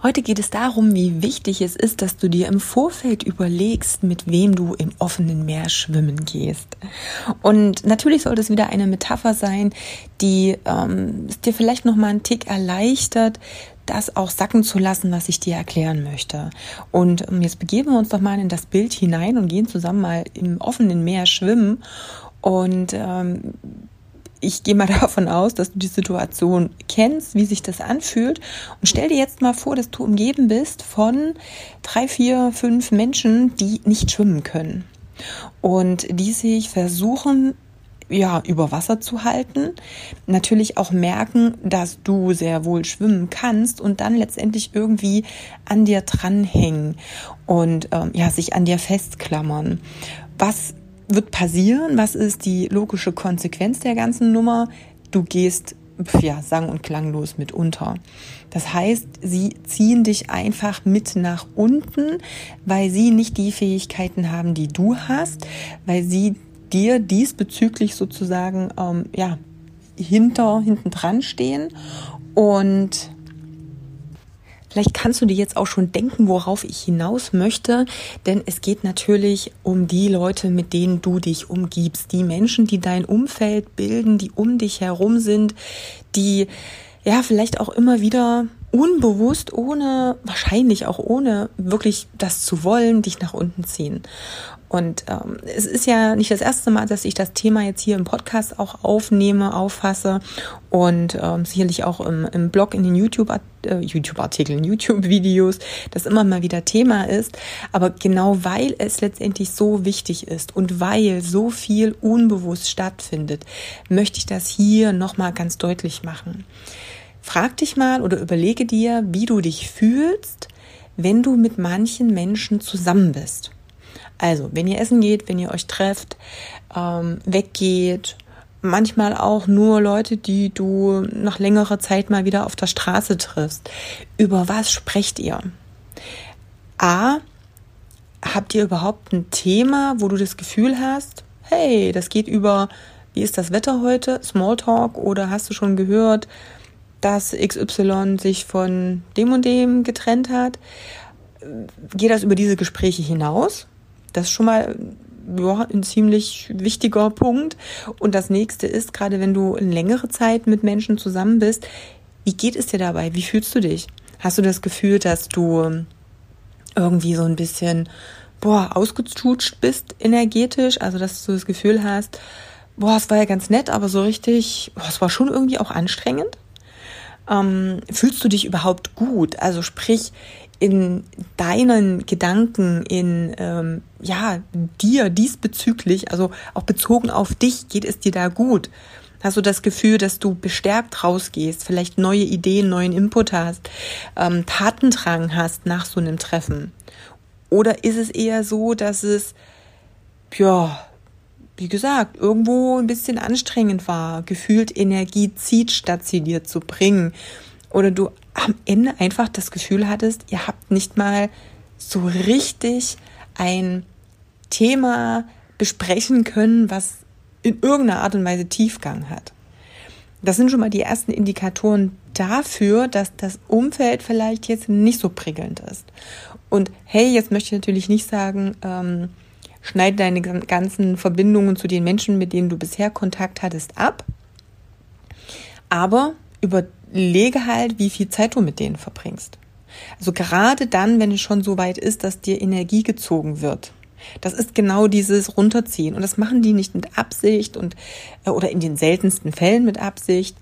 Heute geht es darum, wie wichtig es ist, dass du dir im Vorfeld überlegst, mit wem du im offenen Meer schwimmen gehst. Und natürlich soll das wieder eine Metapher sein, die ähm, es dir vielleicht noch mal einen Tick erleichtert, das auch sacken zu lassen, was ich dir erklären möchte. Und ähm, jetzt begeben wir uns doch mal in das Bild hinein und gehen zusammen mal im offenen Meer schwimmen und ähm, ich gehe mal davon aus, dass du die Situation kennst, wie sich das anfühlt. Und stell dir jetzt mal vor, dass du umgeben bist von drei, vier, fünf Menschen, die nicht schwimmen können. Und die sich versuchen, ja, über Wasser zu halten, natürlich auch merken, dass du sehr wohl schwimmen kannst und dann letztendlich irgendwie an dir dranhängen und ähm, ja, sich an dir festklammern. Was wird passieren? Was ist die logische Konsequenz der ganzen Nummer? Du gehst ja, sang- und klanglos mit unter. Das heißt, sie ziehen dich einfach mit nach unten, weil sie nicht die Fähigkeiten haben, die du hast, weil sie dir diesbezüglich sozusagen, ähm, ja, hinter, hinten dran stehen und Vielleicht kannst du dir jetzt auch schon denken, worauf ich hinaus möchte, denn es geht natürlich um die Leute, mit denen du dich umgibst, die Menschen, die dein Umfeld bilden, die um dich herum sind, die ja vielleicht auch immer wieder unbewusst, ohne, wahrscheinlich auch ohne wirklich das zu wollen, dich nach unten ziehen. Und ähm, es ist ja nicht das erste Mal, dass ich das Thema jetzt hier im Podcast auch aufnehme, auffasse und ähm, sicherlich auch im, im Blog, in den YouTube-Artikeln, äh, YouTube YouTube-Videos, das immer mal wieder Thema ist. Aber genau weil es letztendlich so wichtig ist und weil so viel unbewusst stattfindet, möchte ich das hier nochmal ganz deutlich machen. Frag dich mal oder überlege dir, wie du dich fühlst, wenn du mit manchen Menschen zusammen bist. Also, wenn ihr essen geht, wenn ihr euch trefft, ähm, weggeht, manchmal auch nur Leute, die du nach längerer Zeit mal wieder auf der Straße triffst. Über was sprecht ihr? A, habt ihr überhaupt ein Thema, wo du das Gefühl hast, hey, das geht über, wie ist das Wetter heute, Smalltalk, oder hast du schon gehört, dass XY sich von dem und dem getrennt hat? Geht das über diese Gespräche hinaus? Das ist schon mal ja, ein ziemlich wichtiger Punkt. Und das nächste ist, gerade wenn du längere Zeit mit Menschen zusammen bist, wie geht es dir dabei? Wie fühlst du dich? Hast du das Gefühl, dass du irgendwie so ein bisschen, boah, ausgetutscht bist energetisch? Also, dass du das Gefühl hast, boah, es war ja ganz nett, aber so richtig, boah, es war schon irgendwie auch anstrengend? Ähm, fühlst du dich überhaupt gut? Also sprich, in deinen Gedanken, in ähm, ja dir diesbezüglich, also auch bezogen auf dich, geht es dir da gut? Hast du das Gefühl, dass du bestärkt rausgehst, vielleicht neue Ideen, neuen Input hast, ähm, Tatendrang hast nach so einem Treffen? Oder ist es eher so, dass es, ja, wie gesagt, irgendwo ein bisschen anstrengend war, gefühlt Energie zieht, statt sie dir zu bringen? Oder du am Ende einfach das Gefühl hattest, ihr habt nicht mal so richtig ein Thema besprechen können, was in irgendeiner Art und Weise Tiefgang hat. Das sind schon mal die ersten Indikatoren dafür, dass das Umfeld vielleicht jetzt nicht so prickelnd ist. Und hey, jetzt möchte ich natürlich nicht sagen, ähm, schneide deine ganzen Verbindungen zu den Menschen, mit denen du bisher Kontakt hattest, ab. Aber überlege halt, wie viel Zeit du mit denen verbringst. Also gerade dann, wenn es schon so weit ist, dass dir Energie gezogen wird. Das ist genau dieses Runterziehen. Und das machen die nicht mit Absicht und äh, oder in den seltensten Fällen mit Absicht.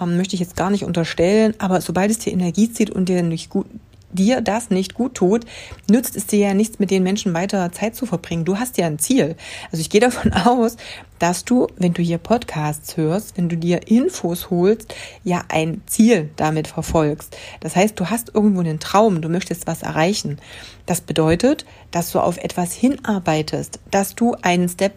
Ähm, möchte ich jetzt gar nicht unterstellen. Aber sobald es dir Energie zieht und dir nicht gut, dir das nicht gut tut, nützt es dir ja nichts, mit den Menschen weiter Zeit zu verbringen. Du hast ja ein Ziel. Also ich gehe davon aus, dass du, wenn du hier Podcasts hörst, wenn du dir Infos holst, ja ein Ziel damit verfolgst. Das heißt, du hast irgendwo einen Traum, du möchtest was erreichen. Das bedeutet, dass du auf etwas hinarbeitest, dass du einen Step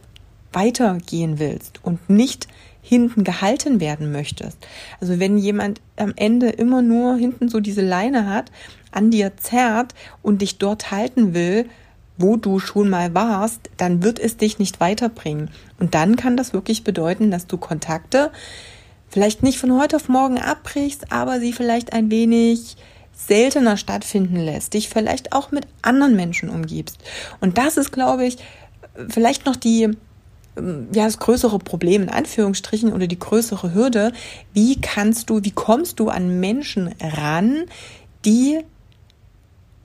weitergehen willst und nicht hinten gehalten werden möchtest. Also wenn jemand am Ende immer nur hinten so diese Leine hat, an dir zerrt und dich dort halten will, wo du schon mal warst, dann wird es dich nicht weiterbringen. Und dann kann das wirklich bedeuten, dass du Kontakte vielleicht nicht von heute auf morgen abbrichst, aber sie vielleicht ein wenig seltener stattfinden lässt, dich vielleicht auch mit anderen Menschen umgibst. Und das ist, glaube ich, vielleicht noch die, ähm, ja, das größere Problem in Anführungsstrichen oder die größere Hürde. Wie kannst du, wie kommst du an Menschen ran, die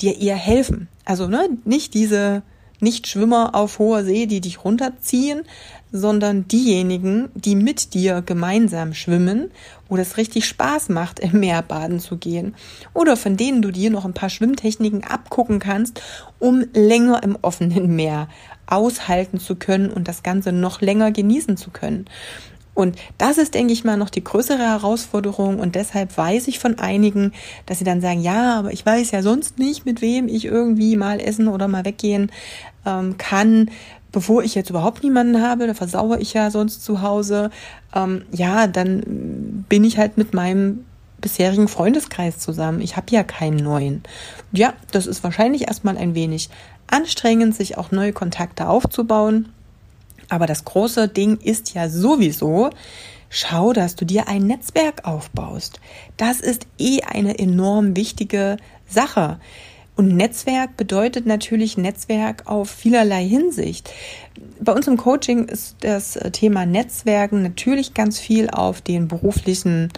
dir eher helfen? Also, ne, nicht diese Nicht-Schwimmer auf hoher See, die dich runterziehen, sondern diejenigen, die mit dir gemeinsam schwimmen, wo das richtig Spaß macht, im Meer baden zu gehen. Oder von denen du dir noch ein paar Schwimmtechniken abgucken kannst, um länger im offenen Meer aushalten zu können und das Ganze noch länger genießen zu können. Und das ist, denke ich mal, noch die größere Herausforderung. Und deshalb weiß ich von einigen, dass sie dann sagen, ja, aber ich weiß ja sonst nicht, mit wem ich irgendwie mal essen oder mal weggehen ähm, kann bevor ich jetzt überhaupt niemanden habe, da versauere ich ja sonst zu Hause, ähm, ja, dann bin ich halt mit meinem bisherigen Freundeskreis zusammen. Ich habe ja keinen neuen. Ja, das ist wahrscheinlich erstmal ein wenig anstrengend, sich auch neue Kontakte aufzubauen. Aber das große Ding ist ja sowieso, schau, dass du dir ein Netzwerk aufbaust. Das ist eh eine enorm wichtige Sache. Und Netzwerk bedeutet natürlich Netzwerk auf vielerlei Hinsicht. Bei uns im Coaching ist das Thema Netzwerken natürlich ganz viel auf den beruflichen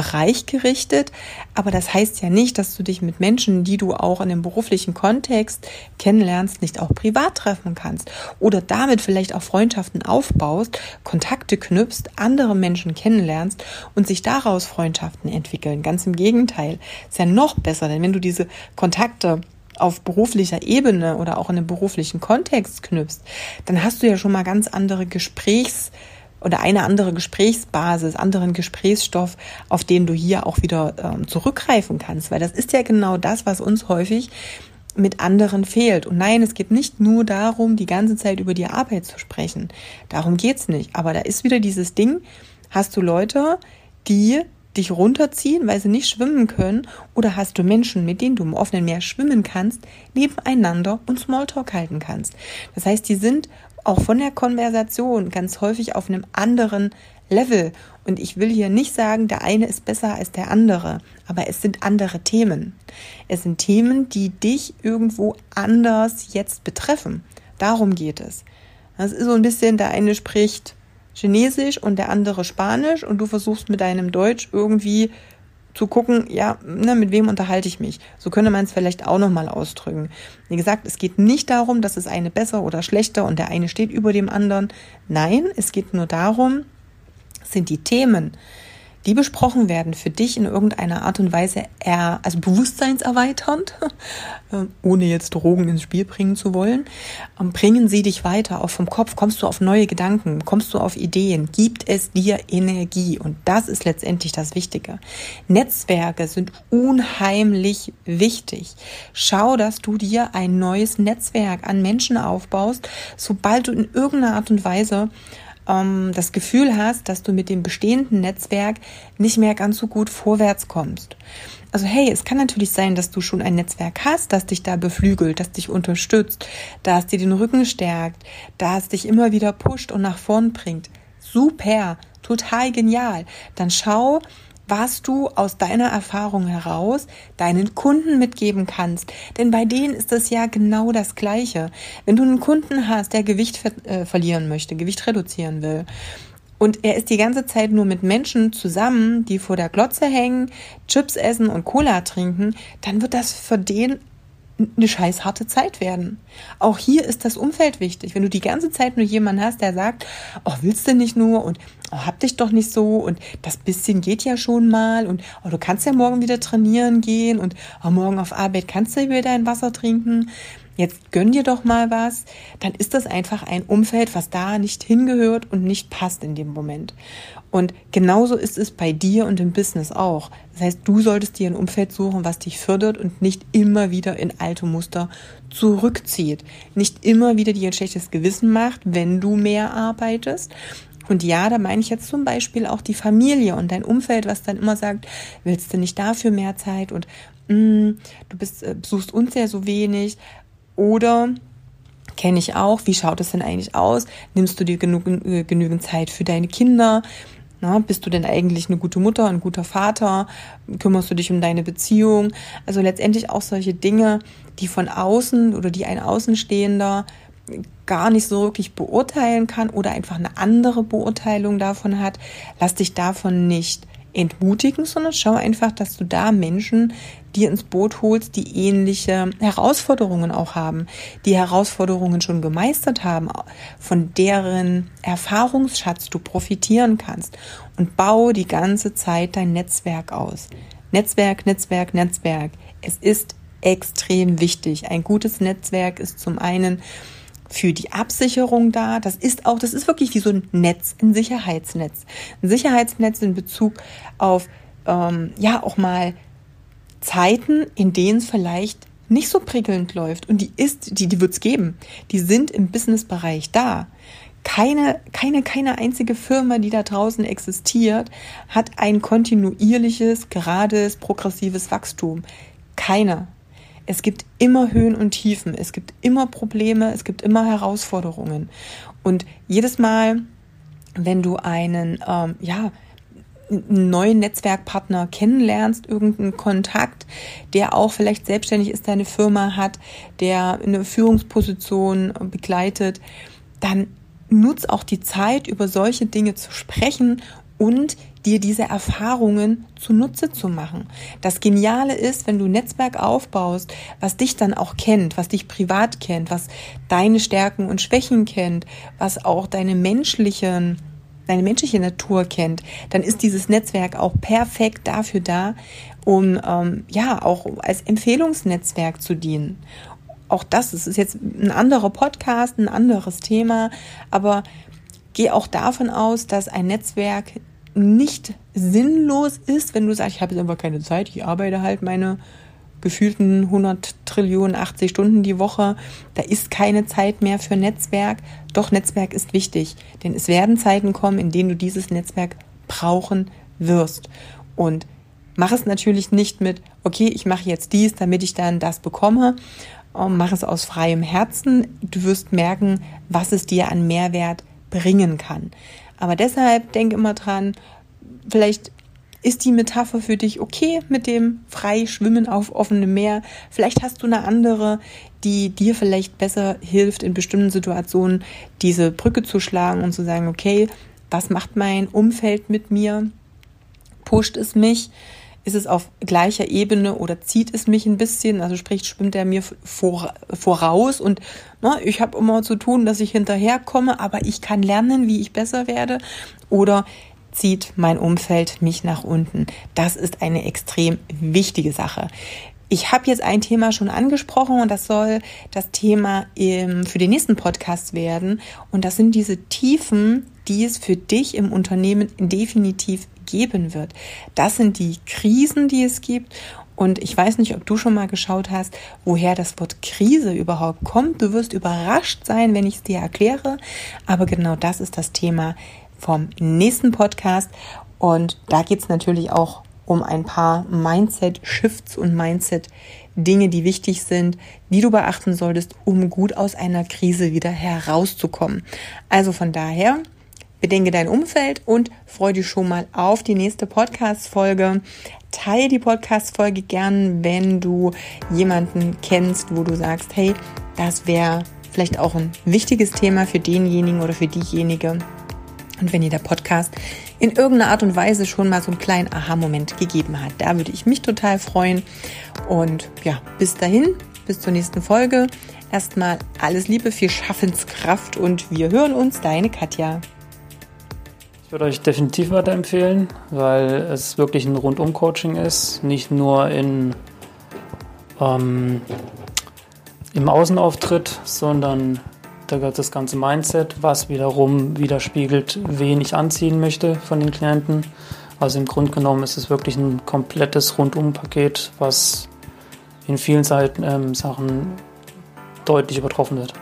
Bereich gerichtet, aber das heißt ja nicht, dass du dich mit Menschen, die du auch in dem beruflichen Kontext kennenlernst, nicht auch privat treffen kannst. Oder damit vielleicht auch Freundschaften aufbaust, Kontakte knüpfst, andere Menschen kennenlernst und sich daraus Freundschaften entwickeln. Ganz im Gegenteil, ist ja noch besser, denn wenn du diese Kontakte auf beruflicher Ebene oder auch in einem beruflichen Kontext knüpfst, dann hast du ja schon mal ganz andere Gesprächs- oder eine andere Gesprächsbasis, anderen Gesprächsstoff, auf den du hier auch wieder ähm, zurückgreifen kannst. Weil das ist ja genau das, was uns häufig mit anderen fehlt. Und nein, es geht nicht nur darum, die ganze Zeit über die Arbeit zu sprechen. Darum geht's nicht. Aber da ist wieder dieses Ding, hast du Leute, die dich runterziehen, weil sie nicht schwimmen können, oder hast du Menschen, mit denen du im offenen Meer schwimmen kannst, nebeneinander und Smalltalk halten kannst. Das heißt, die sind auch von der Konversation ganz häufig auf einem anderen Level. Und ich will hier nicht sagen, der eine ist besser als der andere, aber es sind andere Themen. Es sind Themen, die dich irgendwo anders jetzt betreffen. Darum geht es. Das ist so ein bisschen, der eine spricht Chinesisch und der andere Spanisch und du versuchst mit deinem Deutsch irgendwie zu gucken, ja, ne, mit wem unterhalte ich mich. So könnte man es vielleicht auch nochmal ausdrücken. Wie gesagt, es geht nicht darum, dass es eine besser oder schlechter und der eine steht über dem anderen. Nein, es geht nur darum, sind die Themen, die besprochen werden, für dich in irgendeiner Art und Weise eher, also bewusstseinserweiternd, ähm, ohne jetzt Drogen ins Spiel bringen zu wollen, ähm, bringen sie dich weiter, auch vom Kopf, kommst du auf neue Gedanken, kommst du auf Ideen, gibt es dir Energie? Und das ist letztendlich das Wichtige. Netzwerke sind unheimlich wichtig. Schau, dass du dir ein neues Netzwerk an Menschen aufbaust, sobald du in irgendeiner Art und Weise ähm, das Gefühl hast, dass du mit dem bestehenden Netzwerk nicht mehr ganz so gut vorwärts kommst. Also hey, es kann natürlich sein, dass du schon ein Netzwerk hast, das dich da beflügelt, das dich unterstützt, das dir den Rücken stärkt, das dich immer wieder pusht und nach vorn bringt. Super, total genial. Dann schau, was du aus deiner Erfahrung heraus deinen Kunden mitgeben kannst. Denn bei denen ist es ja genau das Gleiche. Wenn du einen Kunden hast, der Gewicht ver äh, verlieren möchte, Gewicht reduzieren will, und er ist die ganze Zeit nur mit Menschen zusammen, die vor der Glotze hängen, Chips essen und Cola trinken, dann wird das für den eine scheiß harte Zeit werden. Auch hier ist das Umfeld wichtig. Wenn du die ganze Zeit nur jemanden hast, der sagt, oh, willst du nicht nur und oh, hab dich doch nicht so und das bisschen geht ja schon mal und oh, du kannst ja morgen wieder trainieren gehen und oh, morgen auf Arbeit kannst du wieder dein Wasser trinken. jetzt gönn dir doch mal was, dann ist das einfach ein Umfeld, was da nicht hingehört und nicht passt in dem Moment. Und genauso ist es bei dir und im Business auch. Das heißt, du solltest dir ein Umfeld suchen, was dich fördert und nicht immer wieder in alte Muster zurückzieht. Nicht immer wieder dir ein schlechtes Gewissen macht, wenn du mehr arbeitest. Und ja, da meine ich jetzt zum Beispiel auch die Familie und dein Umfeld, was dann immer sagt, willst du nicht dafür mehr Zeit und mm, du bist, äh, besuchst uns ja so wenig. Oder kenne ich auch, wie schaut es denn eigentlich aus? Nimmst du dir genug, äh, genügend Zeit für deine Kinder? Na, bist du denn eigentlich eine gute Mutter, ein guter Vater? Kümmerst du dich um deine Beziehung? Also letztendlich auch solche Dinge, die von außen oder die ein Außenstehender gar nicht so wirklich beurteilen kann oder einfach eine andere Beurteilung davon hat. Lass dich davon nicht entmutigen, sondern schau einfach, dass du da Menschen dir ins Boot holst, die ähnliche Herausforderungen auch haben, die Herausforderungen schon gemeistert haben, von deren Erfahrungsschatz du profitieren kannst und bau die ganze Zeit dein Netzwerk aus. Netzwerk, Netzwerk, Netzwerk. Es ist extrem wichtig. Ein gutes Netzwerk ist zum einen für die Absicherung da. Das ist auch, das ist wirklich wie so ein Netz, ein Sicherheitsnetz. Ein Sicherheitsnetz in Bezug auf, ähm, ja, auch mal Zeiten, in denen es vielleicht nicht so prickelnd läuft. Und die ist, die, die wird es geben. Die sind im Businessbereich da. Keine, keine, keine einzige Firma, die da draußen existiert, hat ein kontinuierliches, gerades, progressives Wachstum. Keine. Es gibt immer Höhen und Tiefen, es gibt immer Probleme, es gibt immer Herausforderungen. Und jedes Mal, wenn du einen, ähm, ja, einen neuen Netzwerkpartner kennenlernst, irgendeinen Kontakt, der auch vielleicht selbstständig ist, deine Firma hat, der eine Führungsposition begleitet, dann nutz auch die Zeit, über solche Dinge zu sprechen und dir diese Erfahrungen zunutze zu machen. Das Geniale ist, wenn du ein Netzwerk aufbaust, was dich dann auch kennt, was dich privat kennt, was deine Stärken und Schwächen kennt, was auch deine menschlichen deine menschliche Natur kennt, dann ist dieses Netzwerk auch perfekt dafür da, um ähm, ja auch als Empfehlungsnetzwerk zu dienen. Auch das, das ist jetzt ein anderer Podcast, ein anderes Thema, aber geh auch davon aus, dass ein Netzwerk nicht sinnlos ist, wenn du sagst, ich habe jetzt einfach keine Zeit, ich arbeite halt meine gefühlten 100 Trillionen, 80 Stunden die Woche. Da ist keine Zeit mehr für Netzwerk. Doch Netzwerk ist wichtig, denn es werden Zeiten kommen, in denen du dieses Netzwerk brauchen wirst. Und mach es natürlich nicht mit, okay, ich mache jetzt dies, damit ich dann das bekomme. Mach es aus freiem Herzen. Du wirst merken, was es dir an Mehrwert bringen kann. Aber deshalb denk immer dran, vielleicht ist die Metapher für dich okay mit dem frei schwimmen auf offenem Meer? Vielleicht hast du eine andere, die dir vielleicht besser hilft, in bestimmten Situationen diese Brücke zu schlagen und zu sagen, okay, was macht mein Umfeld mit mir? Pusht es mich? Ist es auf gleicher Ebene oder zieht es mich ein bisschen? Also sprich, schwimmt er mir vor, voraus und ne, ich habe immer zu tun, dass ich hinterherkomme, aber ich kann lernen, wie ich besser werde. Oder zieht mein Umfeld mich nach unten? Das ist eine extrem wichtige Sache. Ich habe jetzt ein Thema schon angesprochen und das soll das Thema im, für den nächsten Podcast werden. Und das sind diese Tiefen, die es für dich im Unternehmen definitiv geben wird. Das sind die Krisen, die es gibt. Und ich weiß nicht, ob du schon mal geschaut hast, woher das Wort Krise überhaupt kommt. Du wirst überrascht sein, wenn ich es dir erkläre. Aber genau das ist das Thema vom nächsten Podcast. Und da geht es natürlich auch um ein paar Mindset-Shifts und Mindset-Dinge, die wichtig sind, die du beachten solltest, um gut aus einer Krise wieder herauszukommen. Also von daher, bedenke dein Umfeld und freue dich schon mal auf die nächste Podcast-Folge. Teile die Podcast-Folge gern, wenn du jemanden kennst, wo du sagst, hey, das wäre vielleicht auch ein wichtiges Thema für denjenigen oder für diejenige. Und wenn dir der Podcast in irgendeiner Art und Weise schon mal so einen kleinen Aha-Moment gegeben hat, da würde ich mich total freuen. Und ja, bis dahin, bis zur nächsten Folge. Erstmal alles Liebe, viel Schaffenskraft und wir hören uns, deine Katja. Ich würde euch definitiv weiterempfehlen, weil es wirklich ein Rundum-Coaching ist, nicht nur in ähm, im Außenauftritt, sondern da gehört das ganze Mindset, was wiederum widerspiegelt, wen ich anziehen möchte von den Klienten. Also im Grunde genommen ist es wirklich ein komplettes Rundumpaket, was in vielen Seiten, ähm, Sachen deutlich übertroffen wird.